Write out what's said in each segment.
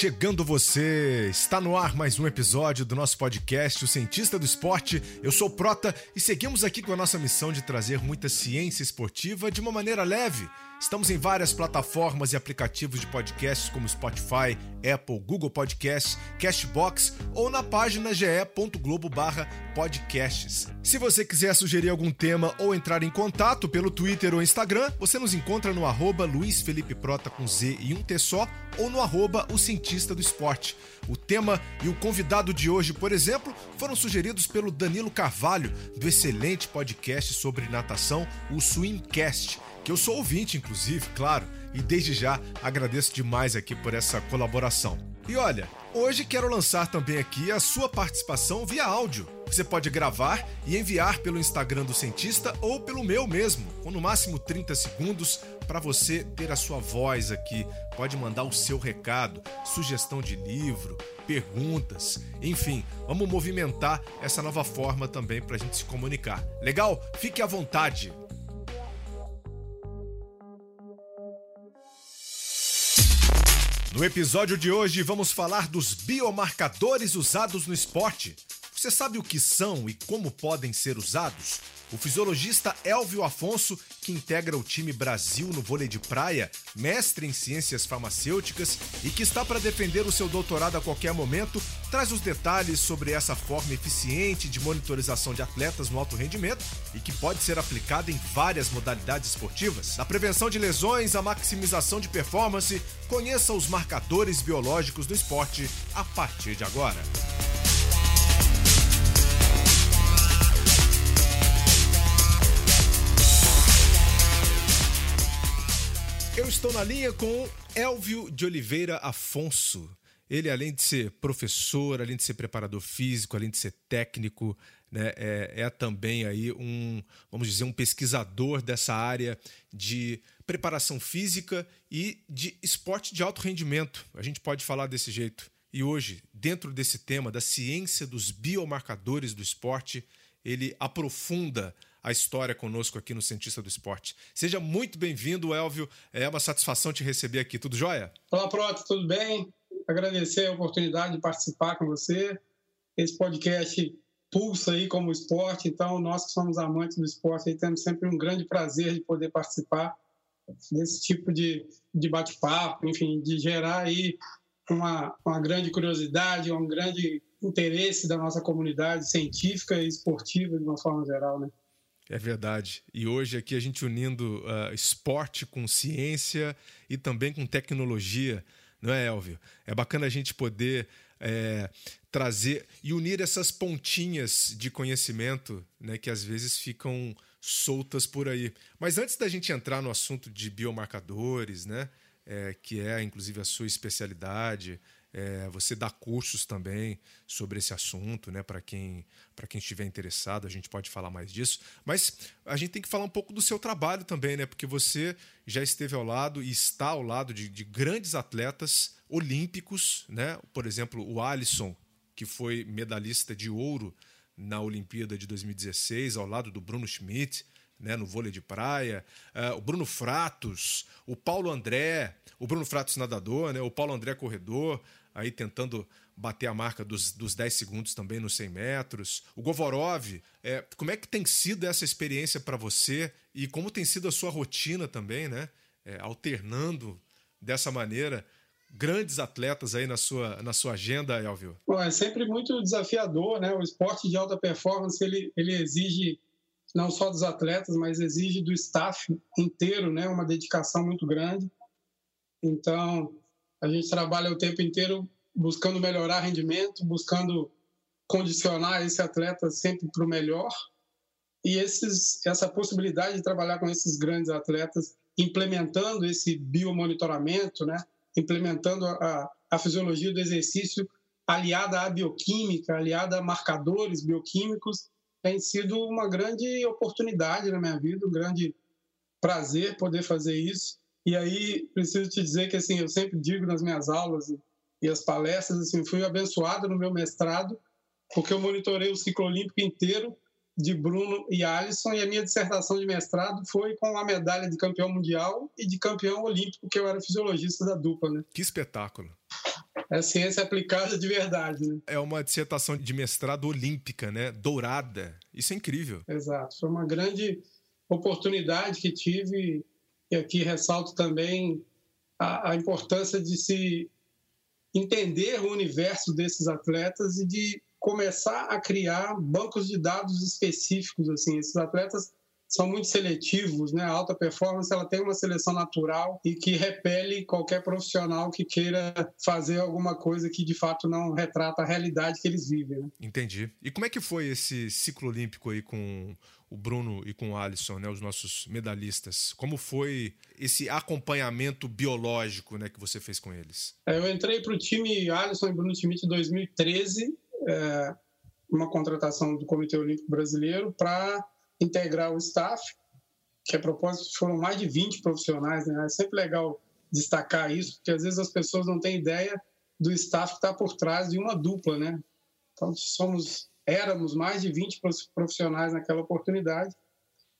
Chegando você! Está no ar mais um episódio do nosso podcast, O Cientista do Esporte. Eu sou Prota e seguimos aqui com a nossa missão de trazer muita ciência esportiva de uma maneira leve Estamos em várias plataformas e aplicativos de podcasts como Spotify, Apple, Google Podcasts, Castbox ou na página ge.globo/podcasts. Se você quiser sugerir algum tema ou entrar em contato pelo Twitter ou Instagram, você nos encontra no arroba Luiz Felipe Prota com Z e um T só ou no arroba O Cientista do Esporte. O tema e o convidado de hoje, por exemplo, foram sugeridos pelo Danilo Carvalho, do excelente podcast sobre natação, o Swimcast que eu sou ouvinte, inclusive, claro, e desde já agradeço demais aqui por essa colaboração. E olha, hoje quero lançar também aqui a sua participação via áudio. Você pode gravar e enviar pelo Instagram do cientista ou pelo meu mesmo, com no máximo 30 segundos para você ter a sua voz aqui. Pode mandar o seu recado, sugestão de livro, perguntas, enfim, vamos movimentar essa nova forma também para a gente se comunicar. Legal? Fique à vontade. No episódio de hoje vamos falar dos biomarcadores usados no esporte. Você sabe o que são e como podem ser usados? O fisiologista Elvio Afonso, que integra o time Brasil no vôlei de praia, mestre em ciências farmacêuticas e que está para defender o seu doutorado a qualquer momento, traz os detalhes sobre essa forma eficiente de monitorização de atletas no alto rendimento e que pode ser aplicada em várias modalidades esportivas. Da prevenção de lesões à maximização de performance, conheça os marcadores biológicos do esporte a partir de agora. Eu estou na linha com Elvio de Oliveira Afonso. Ele, além de ser professor, além de ser preparador físico, além de ser técnico, né, é, é também aí um, vamos dizer, um pesquisador dessa área de preparação física e de esporte de alto rendimento. A gente pode falar desse jeito. E hoje, dentro desse tema da ciência dos biomarcadores do esporte, ele aprofunda a história conosco aqui no Cientista do Esporte. Seja muito bem-vindo, Elvio. É uma satisfação te receber aqui. Tudo jóia? Olá, Prota, tudo bem? Agradecer a oportunidade de participar com você. Esse podcast pulsa aí como esporte, então nós que somos amantes do esporte aí temos sempre um grande prazer de poder participar desse tipo de, de bate-papo, enfim, de gerar aí uma, uma grande curiosidade, um grande interesse da nossa comunidade científica e esportiva de uma forma geral, né? É verdade. E hoje aqui a gente unindo uh, esporte com ciência e também com tecnologia, não é, Elvio? É bacana a gente poder é, trazer e unir essas pontinhas de conhecimento né, que às vezes ficam soltas por aí. Mas antes da gente entrar no assunto de biomarcadores, né, é, que é inclusive a sua especialidade, é, você dá cursos também sobre esse assunto, né? Para quem, quem estiver interessado, a gente pode falar mais disso. Mas a gente tem que falar um pouco do seu trabalho também, né? Porque você já esteve ao lado e está ao lado de, de grandes atletas olímpicos, né? Por exemplo, o Alisson, que foi medalhista de ouro na Olimpíada de 2016, ao lado do Bruno Schmidt. Né, no vôlei de praia, uh, o Bruno Fratos, o Paulo André, o Bruno Fratos nadador, né, o Paulo André corredor, aí tentando bater a marca dos, dos 10 segundos também nos 100 metros. O Govorov, é, como é que tem sido essa experiência para você e como tem sido a sua rotina também, né? É, alternando dessa maneira grandes atletas aí na sua, na sua agenda, Elvio? Bom, é sempre muito desafiador, né? O esporte de alta performance, ele, ele exige não só dos atletas, mas exige do staff inteiro, né? Uma dedicação muito grande. Então, a gente trabalha o tempo inteiro buscando melhorar rendimento, buscando condicionar esse atleta sempre para o melhor. E esses, essa possibilidade de trabalhar com esses grandes atletas, implementando esse biomonitoramento, né? implementando a, a fisiologia do exercício aliada à bioquímica, aliada a marcadores bioquímicos, tem sido uma grande oportunidade na minha vida, um grande prazer poder fazer isso. E aí, preciso te dizer que, assim, eu sempre digo nas minhas aulas e, as palestras, assim, fui abençoado no meu mestrado, porque eu monitorei o ciclo olímpico inteiro de Bruno e Alisson, e a minha dissertação de mestrado foi com a medalha de campeão mundial e de campeão olímpico, que eu era fisiologista da dupla, né? Que espetáculo! É ciência aplicada de verdade, né? É uma dissertação de mestrado olímpica, né? Dourada. Isso é incrível. Exato. Foi uma grande oportunidade que tive e aqui ressalto também a, a importância de se entender o universo desses atletas e de começar a criar bancos de dados específicos assim esses atletas são muito seletivos, né? A alta performance ela tem uma seleção natural e que repele qualquer profissional que queira fazer alguma coisa que de fato não retrata a realidade que eles vivem. Né? Entendi. E como é que foi esse ciclo olímpico aí com o Bruno e com o Alisson, né, os nossos medalhistas? Como foi esse acompanhamento biológico, né, que você fez com eles? É, eu entrei para o time Alisson e Bruno Schmidt em 2013, é, uma contratação do Comitê Olímpico Brasileiro para integrar o staff, que a propósito foram mais de 20 profissionais, né? É sempre legal destacar isso, porque às vezes as pessoas não têm ideia do staff que está por trás de uma dupla, né? Então somos éramos mais de 20 profissionais naquela oportunidade.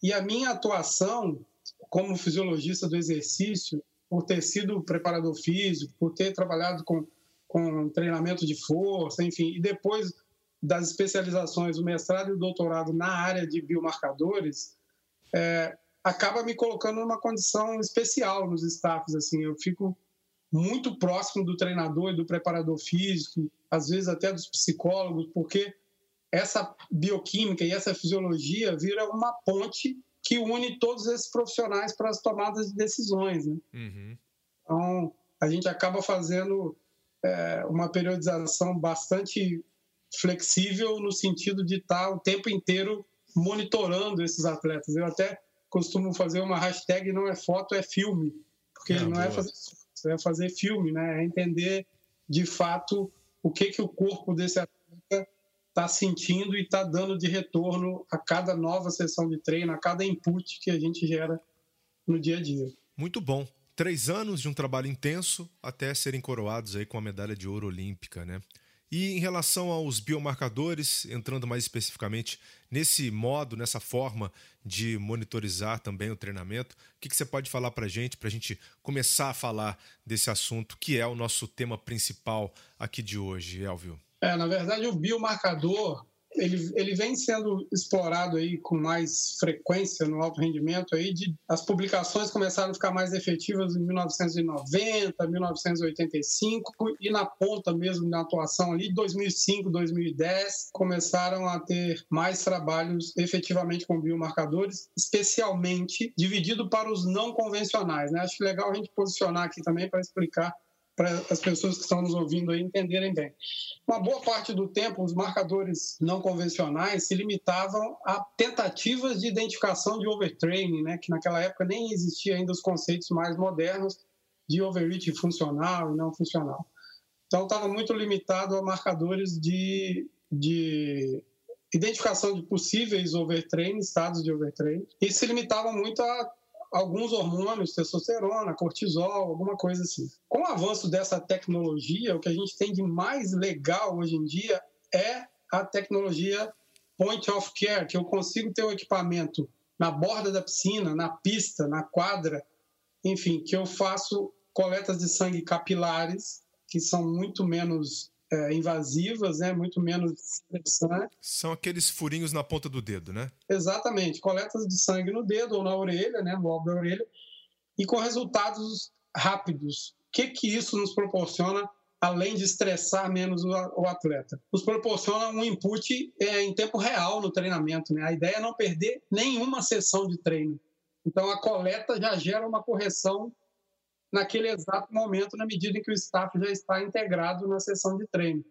E a minha atuação como fisiologista do exercício, por ter sido preparador físico, por ter trabalhado com, com treinamento de força, enfim, e depois das especializações, o mestrado e o doutorado na área de biomarcadores, é, acaba me colocando numa condição especial nos staffs. Assim, eu fico muito próximo do treinador e do preparador físico, às vezes até dos psicólogos, porque essa bioquímica e essa fisiologia vira uma ponte que une todos esses profissionais para as tomadas de decisões. Né? Uhum. Então, a gente acaba fazendo é, uma periodização bastante flexível no sentido de estar o tempo inteiro monitorando esses atletas. Eu até costumo fazer uma hashtag não é foto, é filme, porque não, não é fazer é fazer filme, né? É entender de fato o que que o corpo desse atleta está sentindo e está dando de retorno a cada nova sessão de treino, a cada input que a gente gera no dia a dia. Muito bom. Três anos de um trabalho intenso até serem coroados aí com a medalha de ouro olímpica, né? E em relação aos biomarcadores, entrando mais especificamente nesse modo, nessa forma de monitorizar também o treinamento, o que, que você pode falar para a gente, para a gente começar a falar desse assunto que é o nosso tema principal aqui de hoje, Elvio? É, na verdade, o biomarcador ele, ele vem sendo explorado aí com mais frequência no alto rendimento aí de, as publicações começaram a ficar mais efetivas em 1990, 1985 e na ponta mesmo da atuação ali 2005, 2010 começaram a ter mais trabalhos efetivamente com biomarcadores, especialmente dividido para os não convencionais, né? Acho legal a gente posicionar aqui também para explicar para as pessoas que estão nos ouvindo aí entenderem bem. Uma boa parte do tempo, os marcadores não convencionais se limitavam a tentativas de identificação de overtraining, né, que naquela época nem existia ainda os conceitos mais modernos de overreach funcional e não funcional. Então, estava muito limitado a marcadores de, de identificação de possíveis overtraining, estados de overtraining, e se limitavam muito a alguns hormônios, testosterona, cortisol, alguma coisa assim. Com o avanço dessa tecnologia, o que a gente tem de mais legal hoje em dia é a tecnologia point of care, que eu consigo ter o equipamento na borda da piscina, na pista, na quadra, enfim, que eu faço coletas de sangue capilares, que são muito menos é, invasivas, né, muito menos. São aqueles furinhos na ponta do dedo, né? Exatamente, coletas de sangue no dedo ou na orelha, né, no alvo da orelha, e com resultados rápidos. O que, que isso nos proporciona, além de estressar menos o, o atleta? Nos proporciona um input é, em tempo real no treinamento. Né? A ideia é não perder nenhuma sessão de treino. Então, a coleta já gera uma correção naquele exato momento, na medida em que o staff já está integrado na sessão de treino.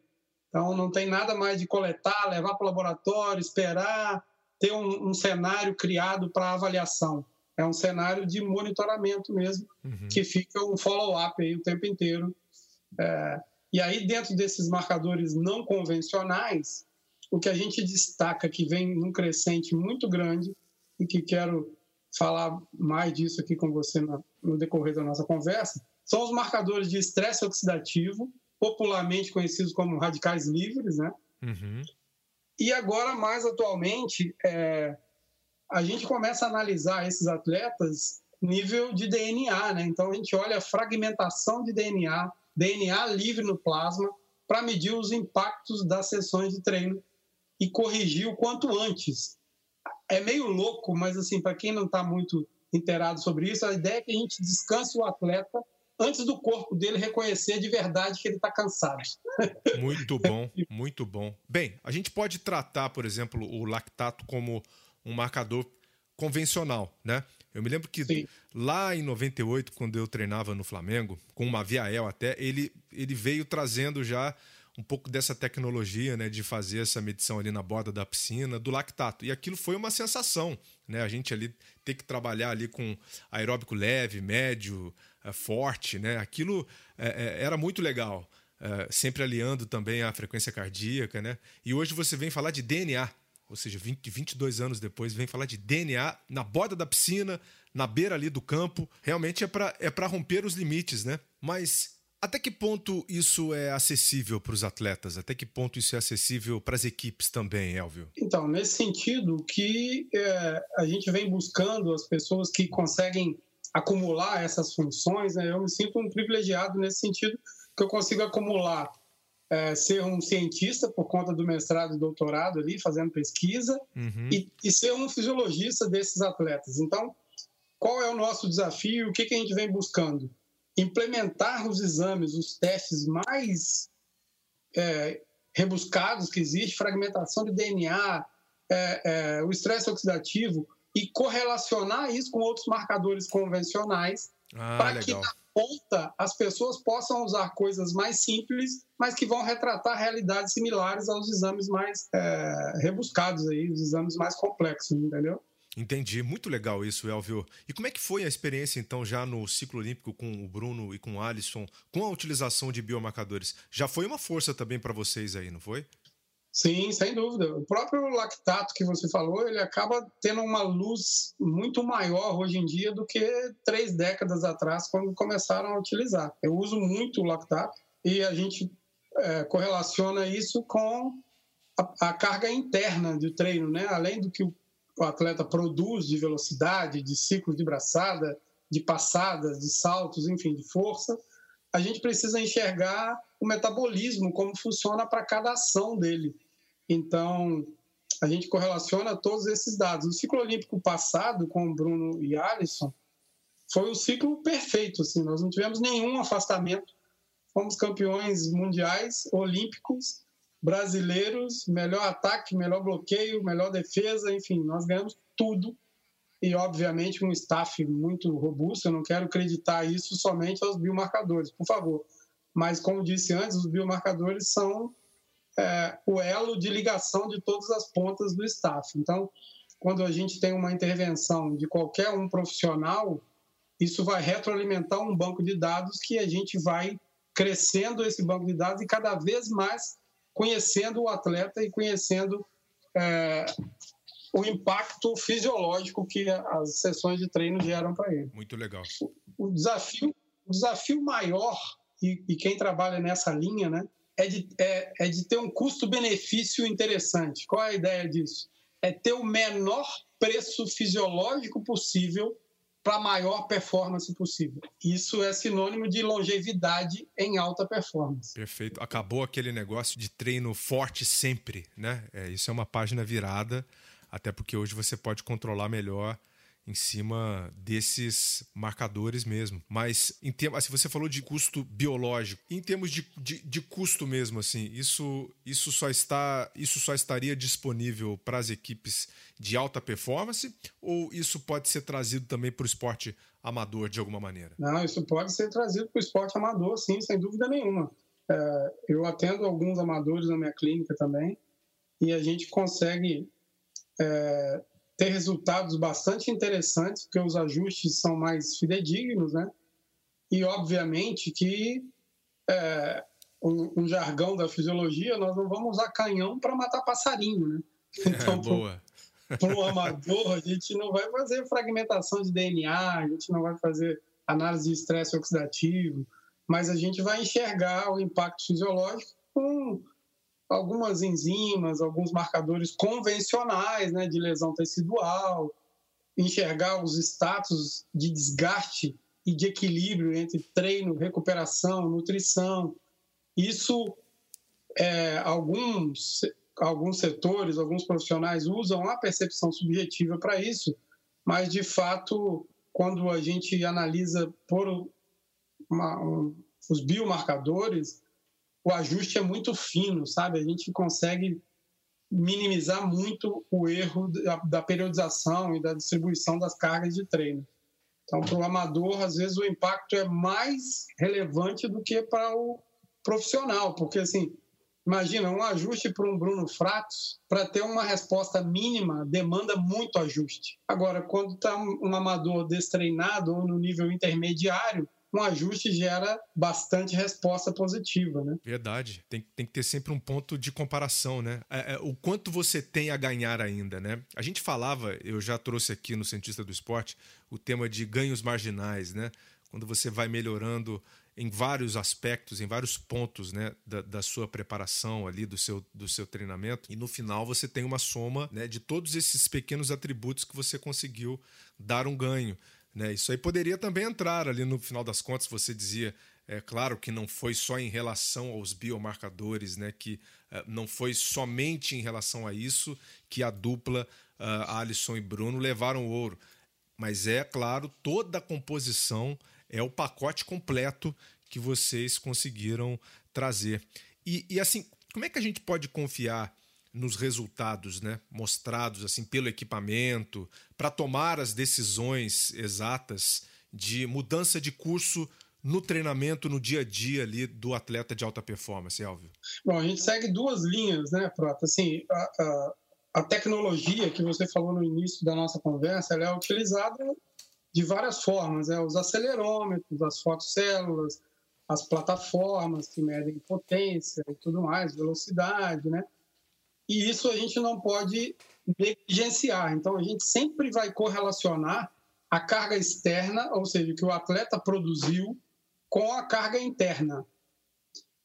Então, não tem nada mais de coletar, levar para o laboratório, esperar, ter um, um cenário criado para avaliação. É um cenário de monitoramento mesmo, uhum. que fica um follow-up aí o tempo inteiro. É, e aí, dentro desses marcadores não convencionais, o que a gente destaca que vem num crescente muito grande e que quero falar mais disso aqui com você no, decorrer da nossa conversa, são os marcadores de estresse oxidativo, popularmente conhecidos como radicais livres, né? Uhum. E agora, mais atualmente, é, a gente começa a analisar esses atletas nível de DNA, né? Então a gente olha a fragmentação de DNA DNA livre no plasma para medir os impactos das sessões de treino e corrigir o quanto antes. É meio louco, mas assim, para quem não está muito inteirado sobre isso, a ideia é que a gente descanse o atleta antes do corpo dele reconhecer de verdade que ele está cansado. Muito bom, muito bom. Bem, a gente pode tratar, por exemplo, o lactato como um marcador convencional, né? Eu me lembro que Sim. lá em 98, quando eu treinava no Flamengo, com uma Viael até, ele, ele veio trazendo já um pouco dessa tecnologia, né, de fazer essa medição ali na borda da piscina, do lactato. E aquilo foi uma sensação, né? A gente ali ter que trabalhar ali com aeróbico leve, médio, eh, forte, né? Aquilo é, era muito legal. É, sempre aliando também a frequência cardíaca, né? E hoje você vem falar de DNA, ou seja, 20, 22 anos depois, vem falar de DNA na borda da piscina, na beira ali do campo. Realmente é para é romper os limites, né? Mas até que ponto isso é acessível para os atletas? Até que ponto isso é acessível para as equipes também, Elvio? Então, nesse sentido, que é, a gente vem buscando as pessoas que conseguem acumular essas funções, né? eu me sinto um privilegiado nesse sentido, que eu consigo acumular é, ser um cientista por conta do mestrado e doutorado ali, fazendo pesquisa, uhum. e, e, ser um fisiologista desses atletas. Então, qual é o nosso desafio? O que, que a gente vem buscando? Implementar os exames, os testes mais é, rebuscados que existe, fragmentação de DNA, é, é, o estresse oxidativo, e correlacionar isso com outros marcadores convencionais ah, para que na ponta as pessoas possam usar coisas mais simples, mas que vão retratar realidades similares aos exames mais é, rebuscados aí, os exames mais complexos, entendeu? Entendi, muito legal isso, Elvio. E como é que foi a experiência, então, já no ciclo olímpico com o Bruno e com o Alisson, com a utilização de biomarcadores? Já foi uma força também para vocês aí, não foi? Sim, sem dúvida. O próprio lactato que você falou, ele acaba tendo uma luz muito maior hoje em dia do que três décadas atrás, quando começaram a utilizar. Eu uso muito o lactato e a gente é, correlaciona isso com a, a, carga interna do treino, né? Além do que o, o atleta produz de velocidade, de ciclos de braçada, de passadas, de saltos, enfim, de força, a gente precisa enxergar o metabolismo, como funciona para cada ação dele. Então, a gente correlaciona todos esses dados. O ciclo olímpico passado, com o Bruno e Alisson, foi o ciclo perfeito. Assim, nós não tivemos nenhum afastamento. Fomos campeões mundiais, olímpicos, brasileiros, melhor ataque, melhor bloqueio, melhor defesa, enfim, nós ganhamos tudo. E, obviamente, um staff muito robusto. Eu não quero acreditar isso somente aos biomarcadores, por favor. Mas, como disse antes, os biomarcadores são é, o elo de ligação de todas as pontas do staff. Então, quando a gente tem uma intervenção de qualquer um profissional, isso vai retroalimentar um banco de dados que a gente vai crescendo esse banco de dados e cada vez mais conhecendo o atleta e conhecendo é, o impacto fisiológico que as sessões de treino geram para ele. Muito legal. O, desafio, o desafio maior e, e quem trabalha nessa linha, né, é de, é, é de ter um custo-benefício interessante. Qual é a ideia disso? É ter o menor preço fisiológico possível para a maior performance possível. Isso é sinônimo de longevidade em alta performance. Perfeito. Acabou aquele negócio de treino forte sempre, né? É, isso é uma página virada, até porque hoje você pode controlar melhor em cima desses marcadores mesmo. Mas em termos, assim, você falou de custo biológico. Em termos de, de, de, custo mesmo, assim, isso, isso só está isso só estaria disponível para as equipes de alta performance ou isso pode ser trazido também para o esporte amador de alguma maneira? Não, isso pode ser trazido para o esporte amador, sim, sem dúvida nenhuma. É, eu atendo alguns amadores na minha clínica também e a gente consegue é, ter resultados bastante interessantes, porque os ajustes são mais fidedignos, né? E, obviamente, que é, um, um, jargão da fisiologia, nós não vamos usar canhão para matar passarinho, né? Então, é, boa. Para um amador, a gente não vai fazer fragmentação de DNA, a gente não vai fazer análise de estresse oxidativo, mas a gente vai enxergar o impacto fisiológico com algumas enzimas, alguns marcadores convencionais né, de lesão tecidual, enxergar os status de desgaste e de equilíbrio entre treino, recuperação, nutrição. Isso, é, alguns, alguns setores, alguns profissionais usam a percepção subjetiva para isso, mas de fato, quando a gente analisa por uma, um, os biomarcadores, o ajuste é muito fino, sabe? A gente consegue minimizar muito o erro da, da periodização e da distribuição das cargas de treino. Então, para o amador, às vezes o impacto é mais relevante do que para o profissional, porque assim, imagina um ajuste para um Bruno Fratos, para ter uma resposta mínima, demanda muito ajuste. Agora, quando está um amador destreinado ou no nível intermediário, um ajuste gera bastante resposta positiva, né? Verdade. Tem, tem que ter sempre um ponto de comparação, né? É, é, o quanto você tem a ganhar ainda, né? A gente falava, eu já trouxe aqui no Cientista do Esporte, o tema de ganhos marginais, né? Quando você vai melhorando em vários aspectos, em vários pontos né, da, da, sua preparação ali, do seu, do seu treinamento, e no final você tem uma soma né, de todos esses pequenos atributos que você conseguiu dar um ganho. Né? Isso aí poderia também entrar ali no final das contas, você dizia, é claro que não foi só em relação aos biomarcadores, né? que uh, não foi somente em relação a isso que a dupla uh, Alisson e Bruno levaram o ouro. Mas é claro, toda a composição é o pacote completo que vocês conseguiram trazer. E, e assim, como é que a gente pode confiar nos resultados né, mostrados assim pelo equipamento para tomar as decisões exatas de mudança de curso no treinamento, no dia a dia ali do atleta de alta performance, Elvio? Bom, a gente segue duas linhas, né, Prota? Assim, a, a, a, tecnologia que você falou no início da nossa conversa, ela é utilizada de várias formas, né? os acelerômetros, as fotocélulas, as plataformas que medem potência e tudo mais, velocidade, né? E isso a gente não pode negligenciar. Então, a gente sempre vai correlacionar a carga externa, ou seja, que o atleta produziu, com a carga interna.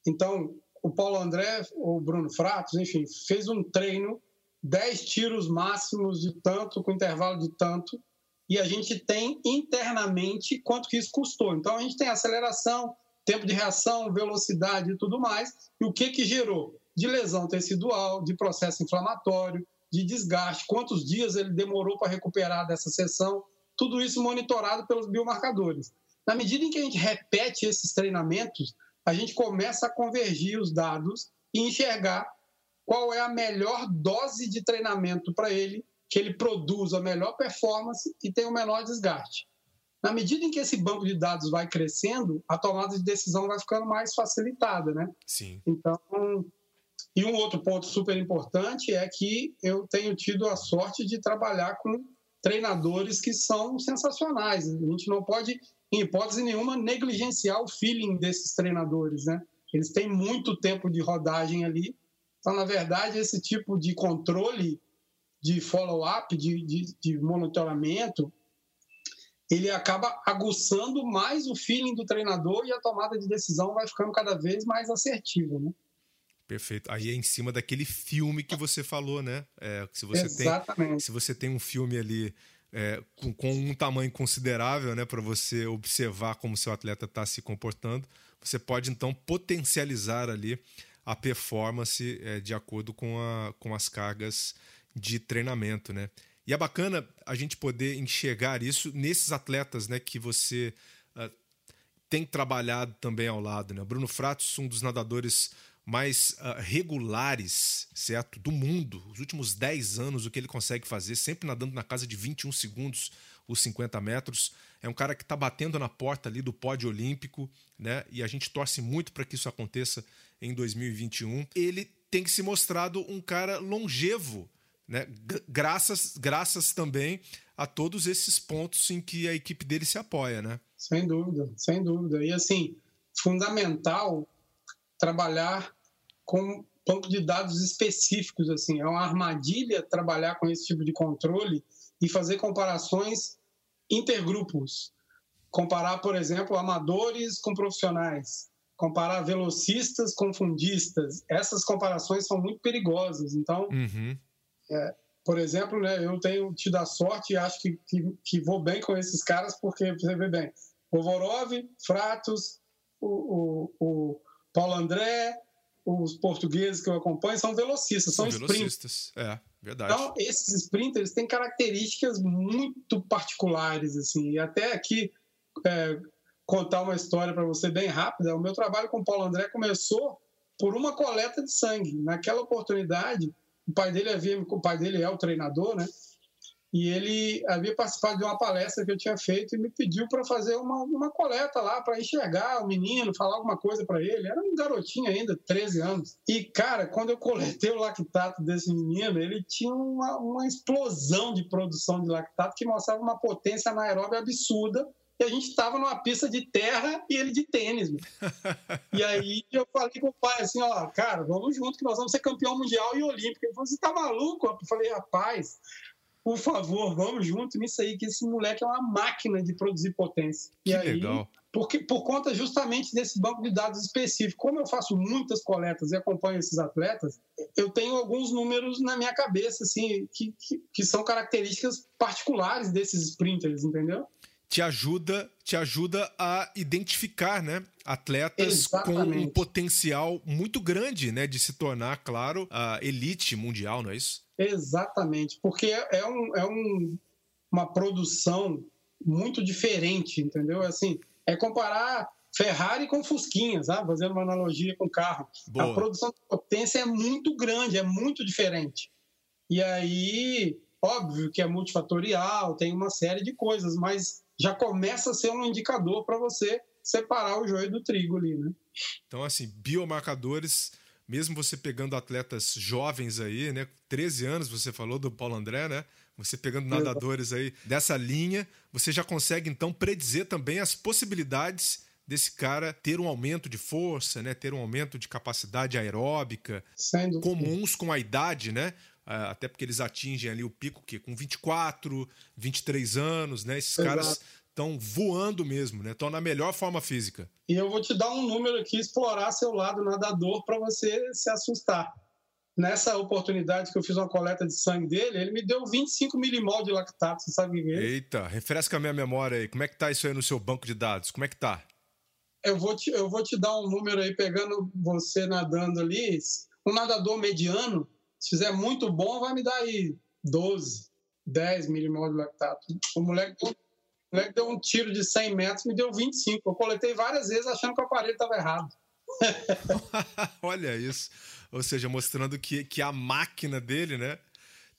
Então, o Paulo André, ou Bruno Fratos, enfim, fez um treino, 10 tiros máximos de tanto, com intervalo de tanto, e a gente tem internamente quanto que isso custou. Então, a gente tem aceleração, tempo de reação, velocidade e tudo mais, e o que que gerou? De lesão tecidual, de processo inflamatório, de desgaste, quantos dias ele demorou para recuperar dessa sessão, tudo isso monitorado pelos biomarcadores. Na medida em que a gente repete esses treinamentos, a gente começa a convergir os dados e enxergar qual é a melhor dose de treinamento para ele, que ele produza a melhor performance e tenha o menor desgaste. Na medida em que esse banco de dados vai crescendo, a tomada de decisão vai ficando mais facilitada, né? Sim. Então, e um outro ponto super importante é que eu tenho tido a sorte de trabalhar com treinadores que são sensacionais. A gente não pode, em hipótese nenhuma, negligenciar o feeling desses treinadores, né? Eles têm muito tempo de rodagem ali. Então, na verdade, esse tipo de controle, de follow-up, de, de, de monitoramento, ele acaba aguçando mais o feeling do treinador e a tomada de decisão vai ficando cada vez mais assertiva, né? Perfeito. Aí é em cima daquele filme que você falou, né? É, se você Exatamente. tem, se você tem um filme ali é, com, com, um tamanho considerável, né, para você observar como seu atleta está se comportando, você pode então potencializar ali a performance é, de acordo com, a, com as cargas de treinamento, né? E é bacana a gente poder enxergar isso nesses atletas, né, que você uh, tem trabalhado também ao lado, né? Bruno Fratos, um dos nadadores mais uh, regulares, certo? Do mundo. Os últimos 10 anos, o que ele consegue fazer, sempre nadando na casa de 21 segundos os 50 metros. É um cara que está batendo na porta ali do pódio olímpico, né? E a gente torce muito para que isso aconteça em 2021. Ele tem que se mostrado um cara longevo, né? Graças, graças também a todos esses pontos em que a equipe dele se apoia, né? Sem dúvida, sem dúvida. E assim, fundamental trabalhar com banco de dados específicos assim. É uma armadilha trabalhar com esse tipo de controle e fazer comparações intergrupos. Comparar por exemplo amadores com profissionais. Comparar velocistas com fundistas. Essas comparações são muito perigosas. Então uhum. é, por exemplo né eu tenho tido a sorte e acho que, que, que vou bem com esses caras porque você vê bem Ovorov, Fratos, o, o, o Paulo André, os portugueses que eu acompanho são velocistas, são, são velocistas. É, verdade. Então, esses sprinters têm características muito particulares, assim, e até aqui é, contar uma história para você bem rápida. O meu trabalho com o Paulo André começou por uma coleta de sangue. Naquela oportunidade, o pai dele havia, o pai dele é o treinador, né? E ele havia participado de uma palestra que eu tinha feito e me pediu para fazer uma, uma coleta lá, para enxergar o menino, falar alguma coisa para ele. Era um garotinho ainda, 13 anos. E, cara, quando eu coletei o lactato desse menino, ele tinha uma, uma explosão de produção de lactato que mostrava uma potência anaeróbica absurda e a gente estava numa pista de terra e ele de tênis. e aí eu falei com o pai assim, ó, cara, vamos junto que nós vamos ser campeão mundial e olímpico. Ele falou, você tá maluco? Eu falei, rapaz, por favor, vamos junto nisso aí, que esse moleque é uma máquina de produzir potência. Que e aí, legal. Porque, por conta justamente desse banco de dados específico. Como eu faço muitas coletas e acompanho esses atletas, eu tenho alguns números na minha cabeça, assim, que, que, que são características particulares desses sprinters, entendeu? te ajuda, te ajuda a identificar, né, atletas Exatamente. com um potencial muito grande, né, de se tornar, claro, a elite mundial, não é isso? Exatamente, porque é, é, um, é um, uma produção muito diferente, entendeu? Assim, é comparar Ferrari com Fusquinha, sabe? Fazendo uma analogia com carro. Boa. A produção de potência é muito grande, é muito diferente. E aí, óbvio que é multifatorial, tem uma série de coisas, mas já começa a ser um indicador para você separar o joio do trigo ali, né? Então, assim, biomarcadores, mesmo você pegando atletas jovens aí, né? 13 anos, você falou do Paulo André, né? Você pegando nadadores aí dessa linha, você já consegue então predizer também as possibilidades desse cara ter um aumento de força, né? Ter um aumento de capacidade aeróbica, comuns com a idade, né? Até porque eles atingem ali o pico que com 24, 23 anos, né? Esses Exato. caras estão voando mesmo, né? Estão na melhor forma física. E eu vou te dar um número aqui, explorar seu lado nadador para você se assustar. Nessa oportunidade que eu fiz uma coleta de sangue dele, ele me deu 25 milimol de lactato, você sabe o que é? Eita, refresca a minha memória aí. Como é que tá isso aí no seu banco de dados? Como é que tá? Eu vou te, eu vou te dar um número aí, pegando você nadando ali. Um nadador mediano, se fizer muito bom, vai me dar aí 12, 10 milimol de lactato. O moleque, o moleque deu um tiro de 100 metros, me deu 25. Eu coletei várias vezes achando que o aparelho estava errado. Olha isso. Ou seja, mostrando que, que a máquina dele, né,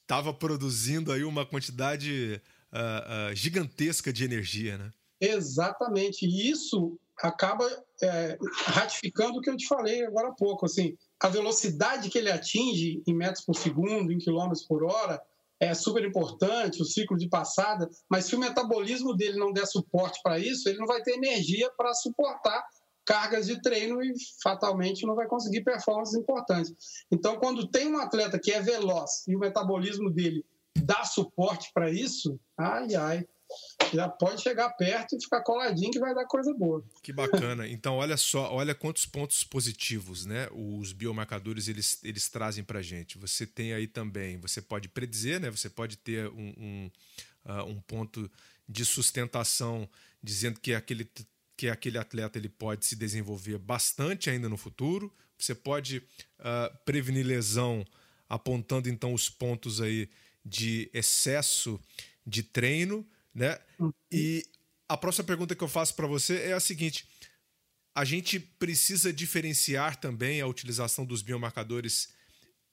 estava produzindo aí uma quantidade uh, uh, gigantesca de energia, né? Exatamente. E isso acaba é, ratificando o que eu te falei agora há pouco. Assim, a velocidade que ele atinge em metros por segundo, em quilômetros por hora, é super importante, o ciclo de passada, mas se o metabolismo dele não der suporte para isso, ele não vai ter energia para suportar cargas de treino e fatalmente não vai conseguir performances importantes. Então, quando tem um atleta que é veloz e o metabolismo dele dá suporte para isso, ai, ai, já pode chegar perto e ficar coladinho que vai dar coisa boa. Que bacana. Então, olha só, olha quantos pontos positivos, né? Os biomarcadores eles, eles trazem para gente. Você tem aí também, você pode predizer, né? Você pode ter um, um, uh, um ponto de sustentação dizendo que aquele que aquele atleta ele pode se desenvolver bastante ainda no futuro. Você pode uh, prevenir lesão apontando então os pontos aí de excesso de treino né? Uhum. E a próxima pergunta que eu faço para você é a seguinte: a gente precisa diferenciar também a utilização dos biomarcadores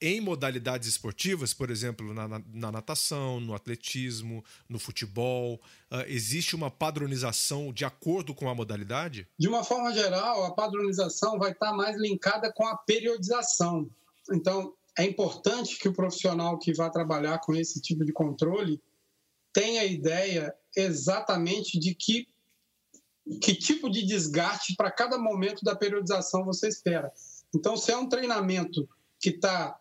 em modalidades esportivas, por exemplo, na, na, na natação, no atletismo, no futebol? Uh, existe uma padronização de acordo com a modalidade? De uma forma geral, a padronização vai estar mais linkada com a periodização. Então, é importante que o profissional que vai trabalhar com esse tipo de controle tem a ideia exatamente de que, que tipo de desgaste para cada momento da periodização você espera. Então, se é um treinamento que está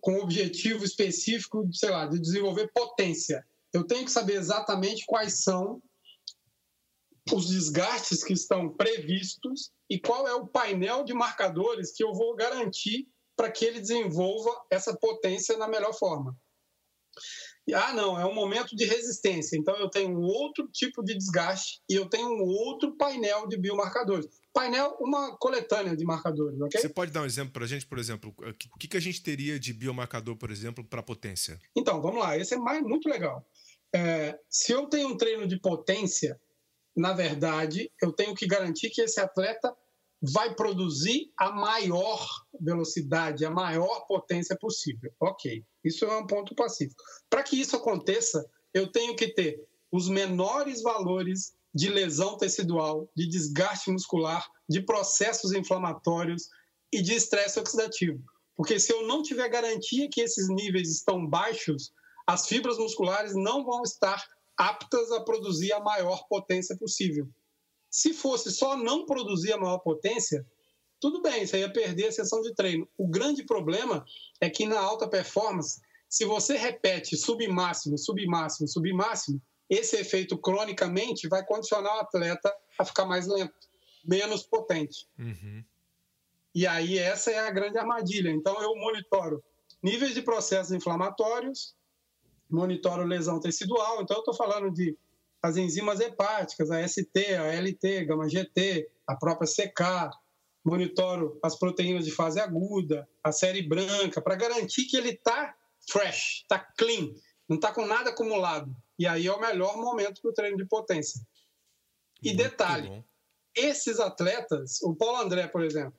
com o objetivo específico, sei lá, de desenvolver potência, eu tenho que saber exatamente quais são os desgastes que estão previstos e qual é o painel de marcadores que eu vou garantir para que ele desenvolva essa potência na melhor forma. Ah, não, é um momento de resistência. Então eu tenho um outro tipo de desgaste e eu tenho um outro painel de biomarcadores. Painel, uma coletânea de marcadores, ok? Você pode dar um exemplo para a gente, por exemplo, o que, que a gente teria de biomarcador, por exemplo, para potência? Então, vamos lá, esse é mais, muito legal. É, se eu tenho um treino de potência, na verdade, eu tenho que garantir que esse atleta vai produzir a maior velocidade, a maior potência possível. Ok, isso é um ponto pacífico. Para que isso aconteça, eu tenho que ter os menores valores de lesão tecidual, de desgaste muscular, de processos inflamatórios e de estresse oxidativo. Porque se eu não tiver garantia que esses níveis estão baixos, as fibras musculares não vão estar aptas a produzir a maior potência possível. Se fosse só não produzir a maior potência, tudo bem, você ia perder a sessão de treino. O grande problema é que na alta performance, se você repete submáximo, submáximo, submáximo, esse efeito cronicamente vai condicionar o atleta a ficar mais lento, menos potente. Uhum. E aí essa é a grande armadilha. Então eu monitoro níveis de processos inflamatórios, monitoro lesão tecidual. Então eu estou falando de as enzimas hepáticas, a ST, a LT, gama GT, a própria CK, monitoro as proteínas de fase aguda, a série branca, para garantir que ele está fresh, está clean, não está com nada acumulado. E aí é o melhor momento para o treino de potência. E Muito detalhe, bom. esses atletas, o Paulo André, por exemplo,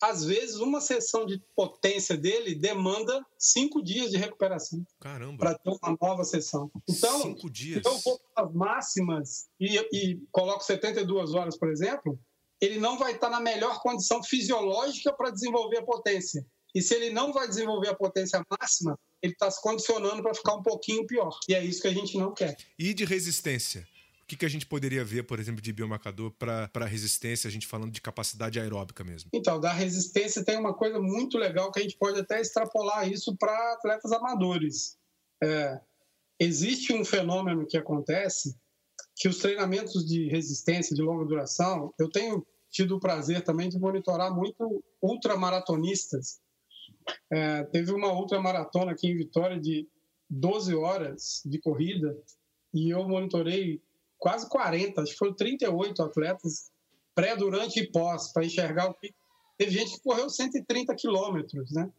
às vezes uma sessão de potência dele demanda cinco dias de recuperação. Caramba! Para ter uma nova sessão. Então, cinco dias. se eu vou as máximas e, e coloco 72 horas, por exemplo, ele não vai estar na melhor condição fisiológica para desenvolver a potência. E se ele não vai desenvolver a potência máxima, ele está se condicionando para ficar um pouquinho pior. E é isso que a gente não quer. E de resistência? que, que a gente poderia ver, por exemplo, de biomarcador para resistência, a gente falando de capacidade aeróbica mesmo? Então, da resistência tem uma coisa muito legal que a gente pode até extrapolar isso para atletas amadores. É, existe um fenômeno que acontece que os treinamentos de resistência de longa duração, eu tenho tido o prazer também de monitorar muito ultramaratonistas. É, teve uma ultramaratona aqui em Vitória de 12 horas de corrida e eu monitorei quase 40, acho que foram 38 atletas, pré, durante e pós, para enxergar o que. Teve gente que correu 130 quilômetros, né?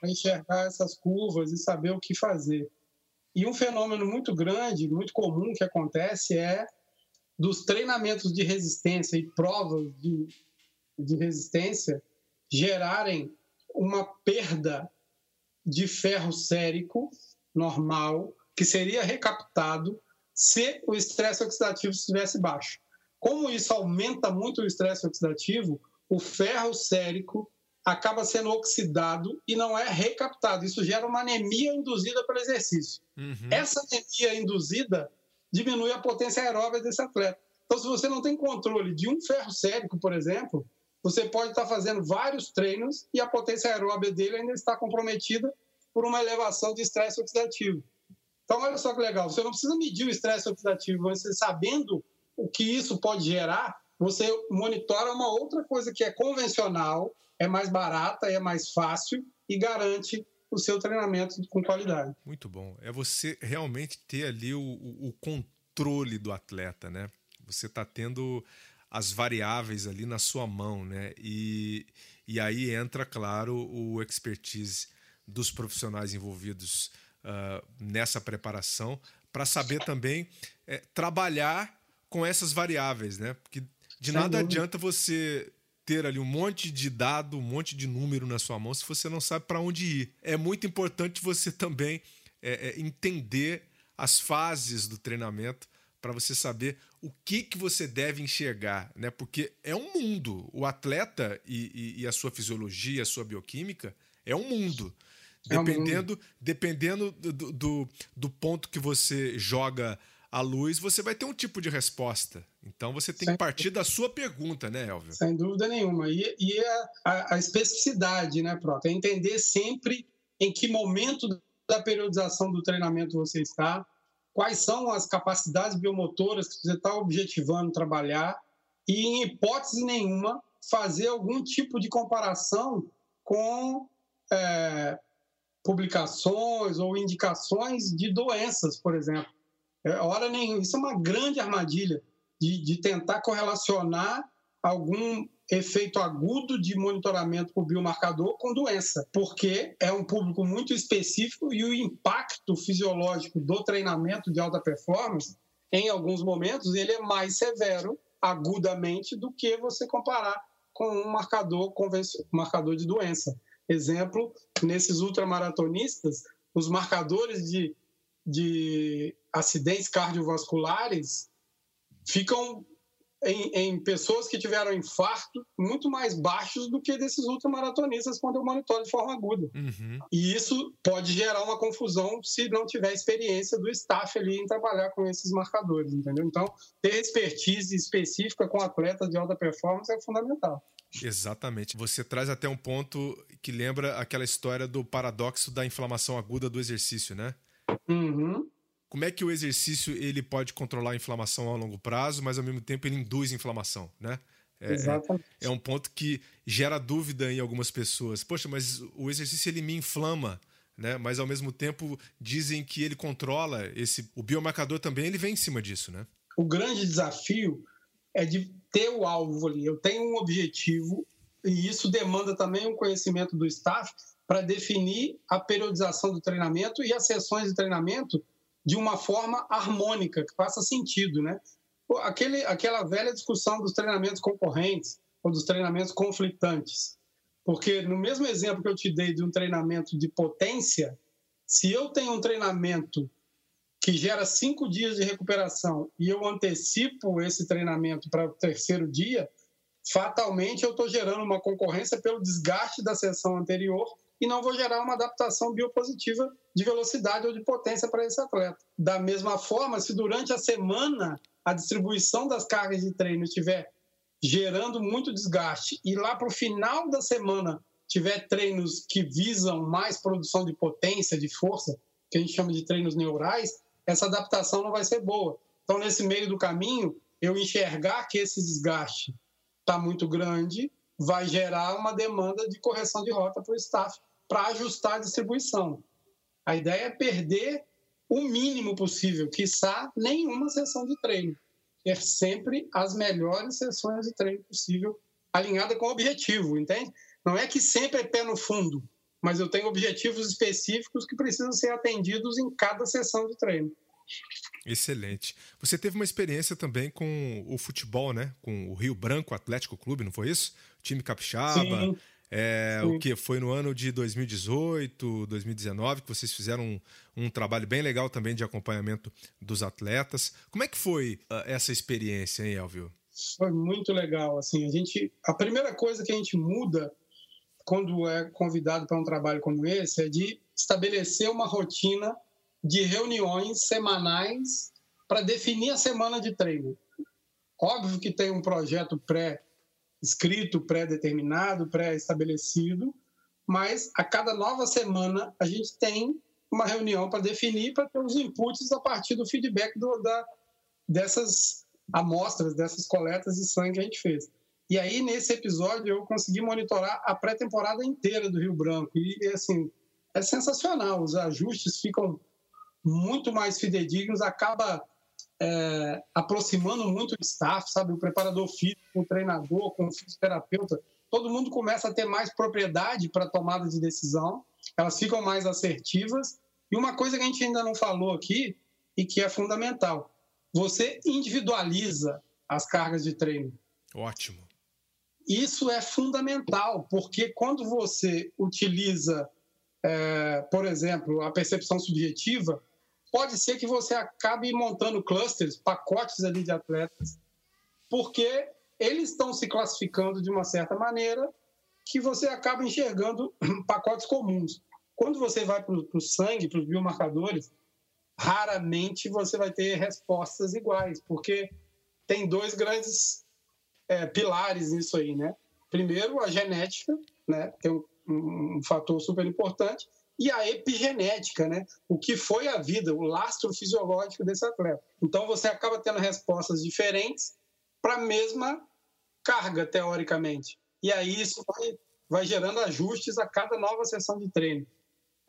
Para enxergar essas curvas e saber o que fazer. E um fenômeno muito grande, muito comum que acontece é dos treinamentos de resistência e provas de, de resistência gerarem uma perda de ferro sérico normal, que seria recaptado se o estresse oxidativo estivesse baixo. Como isso aumenta muito o estresse oxidativo, o ferro sérico acaba sendo oxidado e não é recaptado. Isso gera uma anemia induzida pelo exercício. Uhum. Essa anemia induzida diminui a potência aeróbica desse atleta. Então, se você não tem controle de um ferro sérico, por exemplo, você pode estar fazendo vários treinos e a potência aeróbica dele ainda está comprometida por uma elevação de estresse oxidativo. Então, olha só que legal, você não precisa medir o estresse oxidativo, você sabendo o que isso pode gerar, você monitora uma outra coisa que é convencional, é mais barata, é mais fácil e garante o seu treinamento com qualidade. Muito bom. É você realmente ter ali o, o controle do atleta, né? Você está tendo as variáveis ali na sua mão, né? E, e aí entra, claro, o expertise dos profissionais envolvidos uh, nessa preparação para saber também é, trabalhar com essas variáveis, né? Porque de Sem nada dúvida. adianta você ter ali um monte de dado, um monte de número na sua mão se você não sabe para onde ir. É muito importante você também é, é, entender as fases do treinamento para você saber o que, que você deve enxergar, né? Porque é um mundo. O atleta e, e, e a sua fisiologia, a sua bioquímica é um mundo. Dependendo, é dependendo do, do, do, ponto que você joga a luz, você vai ter um tipo de resposta. Então você tem Sem que partir da sua pergunta, né, Elvio? Sem dúvida nenhuma. E, e a, a, a, especificidade, né, Prota? É entender sempre em que momento da periodização do treinamento você está, quais são as capacidades biomotoras que você está objetivando trabalhar e, em hipótese nenhuma, fazer algum tipo de comparação com é, publicações ou indicações de doenças, por exemplo. É, hora nenhuma. Isso é uma grande armadilha de, de tentar correlacionar algum efeito agudo de monitoramento por biomarcador com doença, porque é um público muito específico e o impacto fisiológico do treinamento de alta performance, em alguns momentos, ele é mais severo agudamente do que você comparar com um marcador, marcador de doença. Exemplo, nesses ultramaratonistas, os marcadores de, de acidentes cardiovasculares ficam em, em, pessoas que tiveram infarto muito mais baixos do que desses ultramaratonistas quando eu monitoro de forma aguda. Uhum. E isso pode gerar uma confusão se não tiver experiência do staff ali em trabalhar com esses marcadores, entendeu? Então, ter expertise específica com atletas de alta performance é fundamental. Exatamente. Você traz até um ponto que lembra aquela história do paradoxo da inflamação aguda do exercício, né? Uhum como é que o exercício ele pode controlar a inflamação a longo prazo, mas ao mesmo tempo ele induz inflamação, né? É, Exatamente. É, é um ponto que gera dúvida em algumas pessoas. Poxa, mas o exercício ele me inflama, né? Mas ao mesmo tempo dizem que ele controla esse. O biomarcador também ele vem em cima disso, né? O grande desafio é de ter o alvo ali. Eu tenho um objetivo e isso demanda também um conhecimento do staff para definir a periodização do treinamento e as sessões de treinamento de uma forma harmônica, que faça sentido, né? Aquele, aquela velha discussão dos treinamentos concorrentes ou dos treinamentos conflitantes. Porque no mesmo exemplo que eu te dei de um treinamento de potência, se eu tenho um treinamento que gera cinco dias de recuperação e eu antecipo esse treinamento para o terceiro dia, fatalmente eu estou gerando uma concorrência pelo desgaste da sessão anterior e não vou gerar uma adaptação biopositiva de velocidade ou de potência para esse atleta. Da mesma forma, se durante a semana a distribuição das cargas de treino estiver gerando muito desgaste e lá para o final da semana tiver treinos que visam mais produção de potência, de força, que a gente chama de treinos neurais, essa adaptação não vai ser boa. Então, nesse meio do caminho, eu enxergar que esse desgaste está muito grande, vai gerar uma demanda de correção de rota para o staff para ajustar a distribuição. A ideia é perder o mínimo possível, quiçá nenhuma sessão de treino. Ter sempre as melhores sessões de treino possível, alinhada com o objetivo, entende? Não é que sempre é pé no fundo, mas eu tenho objetivos específicos que precisam ser atendidos em cada sessão de treino. Excelente. Você teve uma experiência também com o futebol, né? Com o Rio Branco Atlético Clube, não foi isso? O time capixaba. Sim. É, o que foi no ano de 2018, 2019 que vocês fizeram um, um, trabalho bem legal também de acompanhamento dos atletas. Como é que foi uh, essa experiência, hein, Elvio? Foi muito legal. Assim, a gente, a primeira coisa que a gente muda quando é convidado para um trabalho como esse é de estabelecer uma rotina de reuniões semanais para definir a semana de treino. Óbvio que tem um projeto pré escrito, pré-determinado, pré-estabelecido, mas a cada nova semana a gente tem uma reunião para definir, para ter os inputs a partir do feedback do, da, dessas amostras, dessas coletas de sangue que a gente fez. E aí, nesse episódio, eu consegui monitorar a pré-temporada inteira do Rio Branco. E, assim, é sensacional. Os ajustes ficam muito mais fidedignos, acaba é, aproximando muito o staff, sabe? O preparador físico, o treinador, com o fisioterapeuta. Todo mundo começa a ter mais propriedade para tomada de decisão, elas ficam mais assertivas. E uma coisa que a gente ainda não falou aqui e que é fundamental: você individualiza as cargas de treino. Ótimo. Isso é fundamental, porque quando você utiliza, é, por exemplo, a percepção subjetiva, pode ser que você acabe montando clusters, pacotes ali de atletas, porque eles estão se classificando de uma certa maneira que você acaba enxergando pacotes comuns. Quando você vai para o sangue, para os biomarcadores, raramente você vai ter respostas iguais, porque tem dois grandes é, pilares nisso aí, né? Primeiro, a genética, né? Tem um, um fator super importante e a epigenética, né? O que foi a vida, o lastro fisiológico desse atleta. Então você acaba tendo respostas diferentes para a mesma carga, teoricamente. E aí isso vai, vai gerando ajustes a cada nova sessão de treino.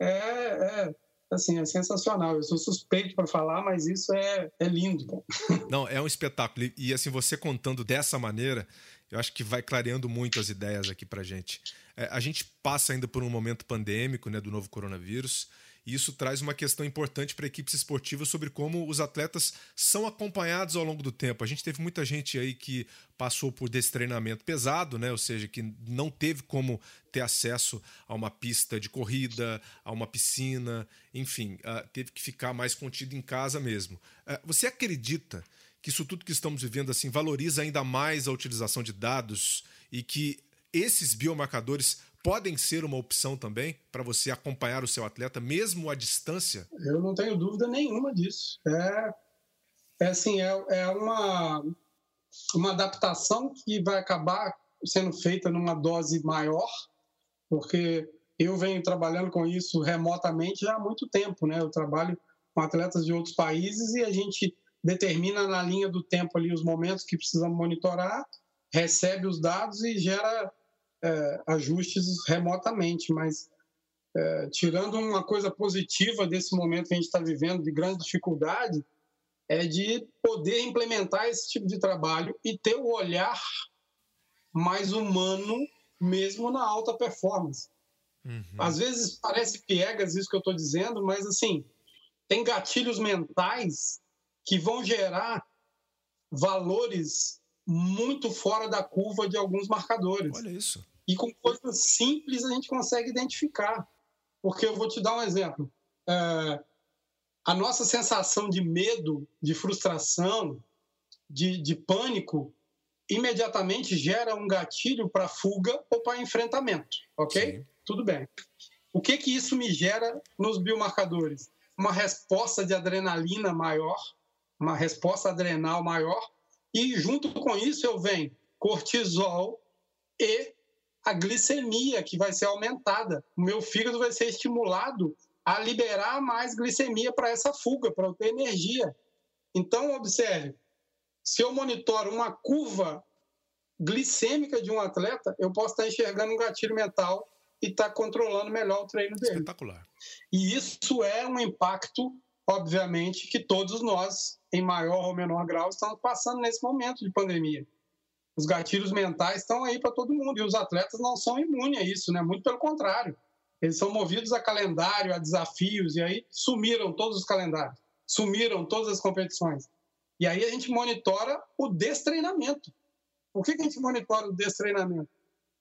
é, é assim, é sensacional. Eu sou suspeito para falar, mas isso é, é lindo. Não, é um espetáculo. E assim, você contando dessa maneira, eu acho que vai clareando muito as ideias aqui para gente. É, a gente passa ainda por um momento pandêmico, né, do novo coronavírus. E isso traz uma questão importante para equipes esportivas sobre como os atletas são acompanhados ao longo do tempo. A gente teve muita gente aí que passou por desse treinamento pesado, né? Ou seja, que não teve como ter acesso a uma pista de corrida, a uma piscina, enfim, uh, teve que ficar mais contido em casa mesmo. Uh, você acredita que isso tudo que estamos vivendo assim valoriza ainda mais a utilização de dados e que esses biomarcadores podem ser uma opção também para você acompanhar o seu atleta, mesmo à distância? Eu não tenho dúvida nenhuma disso. É, é assim, é, é uma, uma adaptação que vai acabar sendo feita numa dose maior, porque eu venho trabalhando com isso remotamente já há muito tempo, né? Eu trabalho com atletas de outros países e a gente determina na linha do tempo ali os momentos que precisamos monitorar, recebe os dados e gera é, ajustes remotamente, mas é, tirando uma coisa positiva desse momento que a gente está vivendo de grande dificuldade, é de poder implementar esse tipo de trabalho e ter o olhar mais humano mesmo na alta performance. Uhum. Às vezes parece piegas isso que eu estou dizendo, mas assim tem gatilhos mentais que vão gerar valores muito fora da curva de alguns marcadores. Olha isso. E com coisas simples a gente consegue identificar. Porque eu vou te dar um exemplo. É, a nossa sensação de medo, de frustração, de, de pânico, imediatamente gera um gatilho para fuga ou para enfrentamento, ok? Sim. Tudo bem. O que que isso me gera nos biomarcadores? Uma resposta de adrenalina maior, uma resposta adrenal maior, e junto com isso eu venho cortisol e a glicemia que vai ser aumentada. O meu fígado vai ser estimulado a liberar mais glicemia para essa fuga, para eu ter energia. Então, observe, se eu monitoro uma curva glicêmica de um atleta, eu posso estar enxergando um gatilho mental e estar controlando melhor o treino dele. Espetacular. E isso é um impacto, obviamente, que todos nós, em maior ou menor grau, estamos passando nesse momento de pandemia. Os gatilhos mentais estão aí para todo mundo e os atletas não são imunes a isso, né? Muito pelo contrário. Eles são movidos a calendário, a desafios e aí sumiram todos os calendários, sumiram todas as competições. E aí a gente monitora o destreinamento. Por que, que a gente monitora o destreinamento?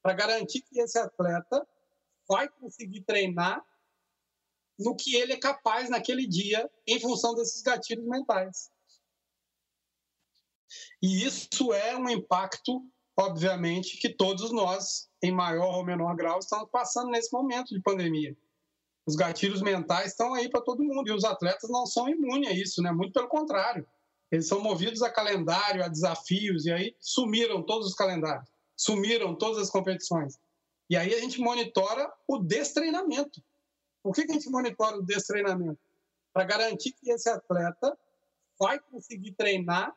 Para garantir que esse atleta vai conseguir treinar no que ele é capaz naquele dia em função desses gatilhos mentais. E isso é um impacto, obviamente, que todos nós, em maior ou menor grau, estamos passando nesse momento de pandemia. Os gatilhos mentais estão aí para todo mundo e os atletas não são imunes a isso, né? Muito pelo contrário. Eles são movidos a calendário, a desafios e aí sumiram todos os calendários, sumiram todas as competições. E aí a gente monitora o destreinamento. Por que, que a gente monitora o destreinamento? Para garantir que esse atleta vai conseguir treinar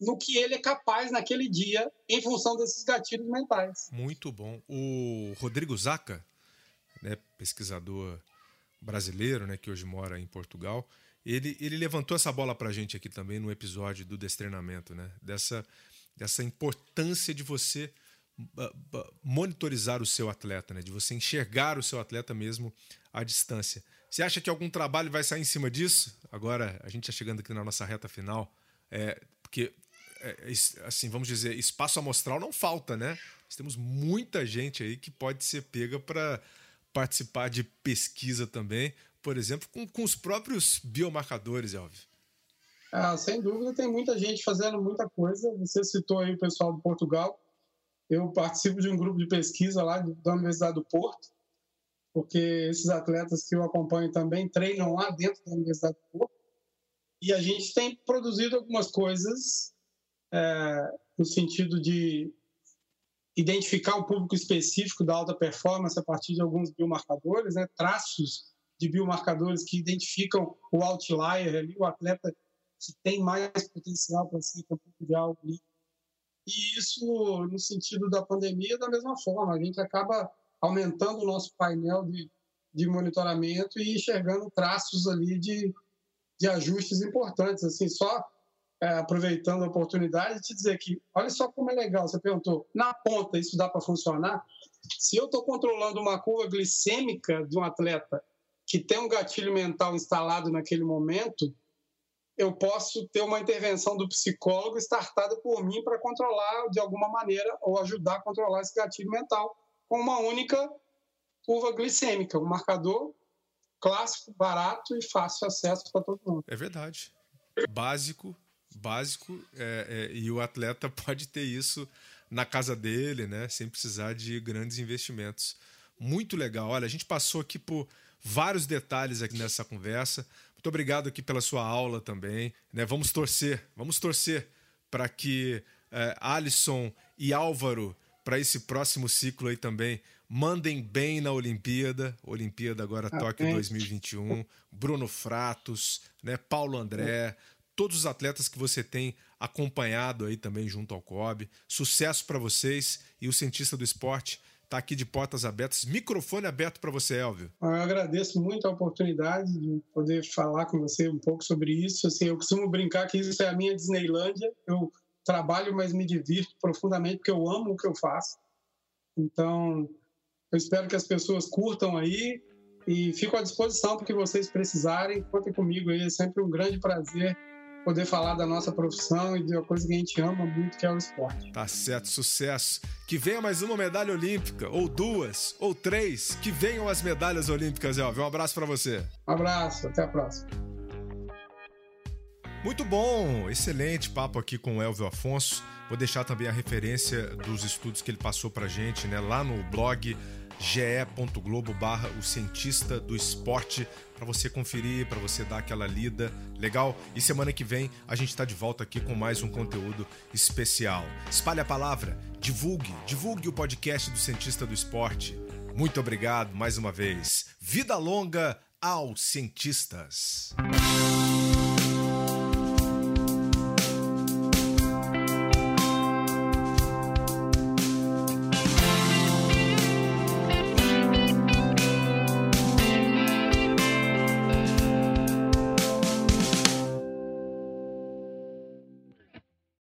no que ele é capaz naquele dia em função desses gatilhos mentais. Muito bom. O Rodrigo Zaca, né, pesquisador brasileiro, né, que hoje mora em Portugal, ele, ele levantou essa bola para a gente aqui também no episódio do destreinamento, né, dessa, dessa importância de você monitorizar o seu atleta, né, de você enxergar o seu atleta mesmo à distância. Você acha que algum trabalho vai sair em cima disso? Agora, a gente está chegando aqui na nossa reta final, é, porque assim, vamos dizer, espaço amostral não falta, né? Nós temos muita gente aí que pode ser pega para participar de pesquisa também, por exemplo, com, com os próprios biomarcadores, Elvio. Ah, sem dúvida, tem muita gente fazendo muita coisa. Você citou aí o pessoal do Portugal. Eu participo de um grupo de pesquisa lá da Universidade do Porto, porque esses atletas que eu acompanho também treinam lá dentro da Universidade do Porto. E a gente tem produzido algumas coisas é, no sentido de identificar o público específico da alta performance a partir de alguns biomarcadores, né, traços de biomarcadores que identificam o outlier ali, o atleta que tem mais potencial para ser campeão mundial. E isso, no sentido da pandemia, da mesma forma, a gente acaba aumentando o nosso painel de, de monitoramento e enxergando traços ali de, de ajustes importantes. Assim, só aproveitando a oportunidade, te dizer que, olha só como é legal, você perguntou, na ponta isso dá para funcionar? Se eu estou controlando uma curva glicêmica de um atleta que tem um gatilho mental instalado naquele momento, eu posso ter uma intervenção do psicólogo startada por mim para controlar de alguma maneira ou ajudar a controlar esse gatilho mental com uma única curva glicêmica, um marcador clássico, barato e fácil acesso para todo mundo. É verdade. Básico, básico, é, é, e o atleta pode ter isso na casa dele, né, sem precisar de grandes investimentos. Muito legal. Olha, a gente passou aqui por vários detalhes aqui nessa conversa. Muito obrigado aqui pela sua aula também. Né? Vamos torcer, vamos torcer para que é, Alisson e Álvaro, para esse próximo ciclo aí também, mandem bem na Olimpíada. Olimpíada agora ah, Tóquio 2021. Bruno Fratos, né? Paulo André, todos os atletas que você tem acompanhado aí também junto ao COB. Sucesso para vocês e o cientista do esporte está aqui de portas abertas, microfone aberto para você, Elvio. Eu agradeço muito a oportunidade de poder falar com você um pouco sobre isso. Assim, eu costumo brincar que isso é a minha Disneylândia. Eu trabalho, mas me divirto profundamente porque eu amo o que eu faço. Então, eu espero que as pessoas curtam aí e fico à disposição para que vocês precisarem. Contem comigo aí, é sempre um grande prazer poder falar da nossa profissão e de uma coisa que a gente ama muito, que é o esporte. Tá certo, sucesso. Que venha mais uma medalha olímpica, ou duas, ou três. Que venham as medalhas olímpicas, Elvio. Um abraço para você. Um abraço, até a próxima. Muito bom, excelente papo aqui com o Elvio Afonso. Vou deixar também a referência dos estudos que ele passou pra gente, né, lá no blog ge.globo barra o cientista do esporte para você conferir, para você dar aquela lida. Legal? E semana que vem a gente está de volta aqui com mais um conteúdo especial. Espalhe a palavra, divulgue, divulgue o podcast do cientista do esporte. Muito obrigado mais uma vez. Vida longa aos cientistas.